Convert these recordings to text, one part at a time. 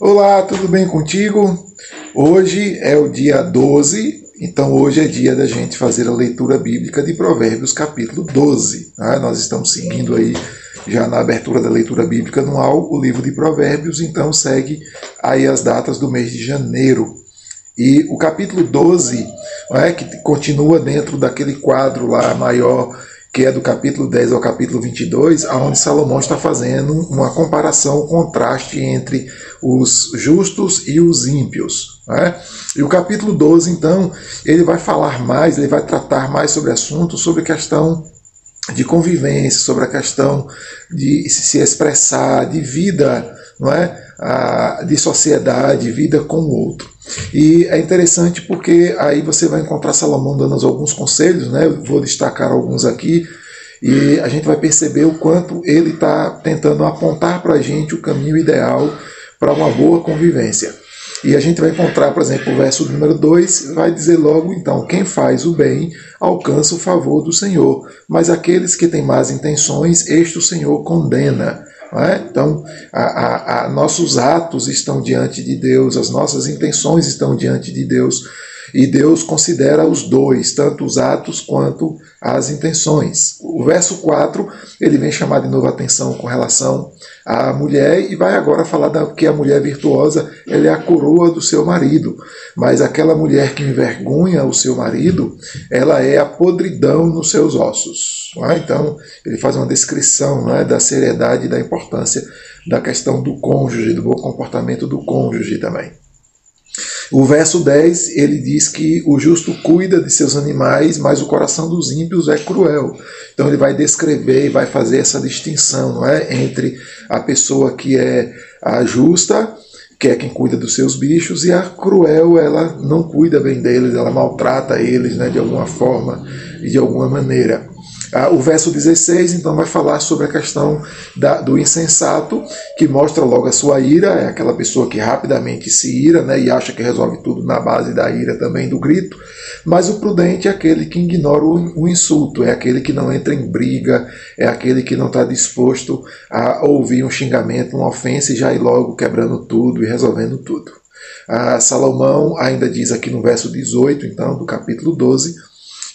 Olá, tudo bem contigo? Hoje é o dia 12, então hoje é dia da gente fazer a leitura bíblica de Provérbios, capítulo 12. Né? Nós estamos seguindo aí já na abertura da leitura bíblica anual o livro de Provérbios, então segue aí as datas do mês de janeiro. E o capítulo 12, é, que continua dentro daquele quadro lá maior que é do capítulo 10 ao capítulo 22, onde Salomão está fazendo uma comparação, um contraste entre os justos e os ímpios. Né? E o capítulo 12, então, ele vai falar mais, ele vai tratar mais sobre assuntos, sobre questão de convivência, sobre a questão de se expressar, de vida, não é? de sociedade, vida com o outro. E é interessante porque aí você vai encontrar Salomão dando alguns conselhos, né? Vou destacar alguns aqui, e a gente vai perceber o quanto ele está tentando apontar para a gente o caminho ideal para uma boa convivência. E a gente vai encontrar, por exemplo, o verso número 2, vai dizer logo então: quem faz o bem alcança o favor do Senhor, mas aqueles que têm más intenções, este o Senhor condena. É? Então, a, a, a, nossos atos estão diante de Deus, as nossas intenções estão diante de Deus, e Deus considera os dois, tanto os atos quanto as intenções. O verso 4, ele vem chamar de novo a atenção com relação à mulher e vai agora falar da, que a mulher virtuosa ela é a coroa do seu marido. Mas aquela mulher que envergonha o seu marido, ela é a podridão nos seus ossos. É? Então, ele faz uma descrição é, da seriedade e da importância da questão do cônjuge, do bom comportamento do cônjuge também. O verso 10, ele diz que o justo cuida de seus animais, mas o coração dos ímpios é cruel. Então ele vai descrever e vai fazer essa distinção, não é, entre a pessoa que é a justa, que é quem cuida dos seus bichos, e a cruel, ela não cuida bem deles, ela maltrata eles, né, de alguma forma e de alguma maneira. Ah, o verso 16, então, vai falar sobre a questão da, do insensato, que mostra logo a sua ira, é aquela pessoa que rapidamente se ira né, e acha que resolve tudo na base da ira também do grito. Mas o prudente é aquele que ignora o, o insulto, é aquele que não entra em briga, é aquele que não está disposto a ouvir um xingamento, uma ofensa e já ir logo quebrando tudo e resolvendo tudo. Ah, Salomão ainda diz aqui no verso 18, então, do capítulo 12,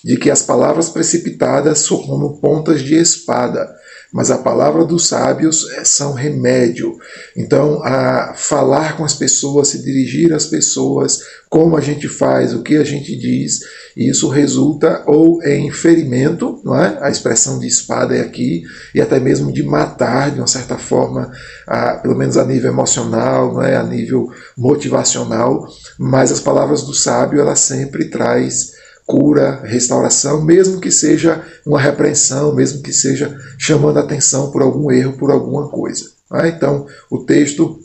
de que as palavras precipitadas são como pontas de espada, mas a palavra dos sábios é, são remédio. Então, a falar com as pessoas, se dirigir às pessoas, como a gente faz, o que a gente diz, isso resulta ou em ferimento, não é? A expressão de espada é aqui, e até mesmo de matar, de uma certa forma, a, pelo menos a nível emocional, não é? A nível motivacional, mas as palavras do sábio, ela sempre traz cura, restauração, mesmo que seja uma repreensão, mesmo que seja chamando atenção por algum erro, por alguma coisa. Ah, então, o texto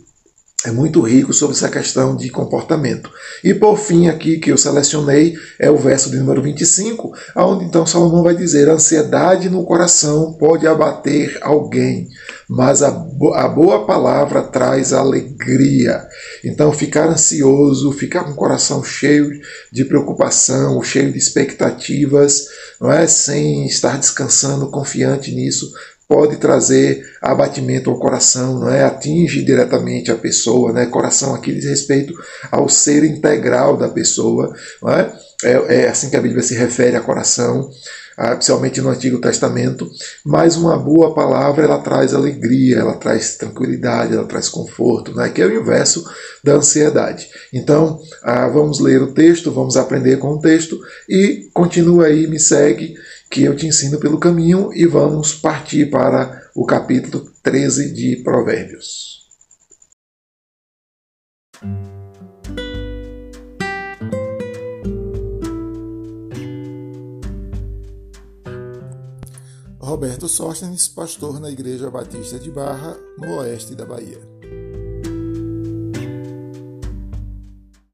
é muito rico sobre essa questão de comportamento. E por fim, aqui que eu selecionei é o verso de número 25, onde então Salomão vai dizer: a ansiedade no coração pode abater alguém, mas a, a boa palavra traz alegria. Então, ficar ansioso, ficar com o coração cheio de preocupação, cheio de expectativas, não é? sem estar descansando, confiante nisso, pode trazer abatimento ao coração, não é? Atinge diretamente a pessoa, né? Coração aqui diz respeito ao ser integral da pessoa, não é? É, é assim que a Bíblia se refere a coração, principalmente no Antigo Testamento. Mas uma boa palavra ela traz alegria, ela traz tranquilidade, ela traz conforto, né? Que é o inverso da ansiedade. Então, ah, vamos ler o texto, vamos aprender com o texto e continua aí, me segue que eu te ensino pelo caminho e vamos partir para o capítulo 13 de Provérbios. Roberto Sóstenes, pastor na Igreja Batista de Barra, no oeste da Bahia.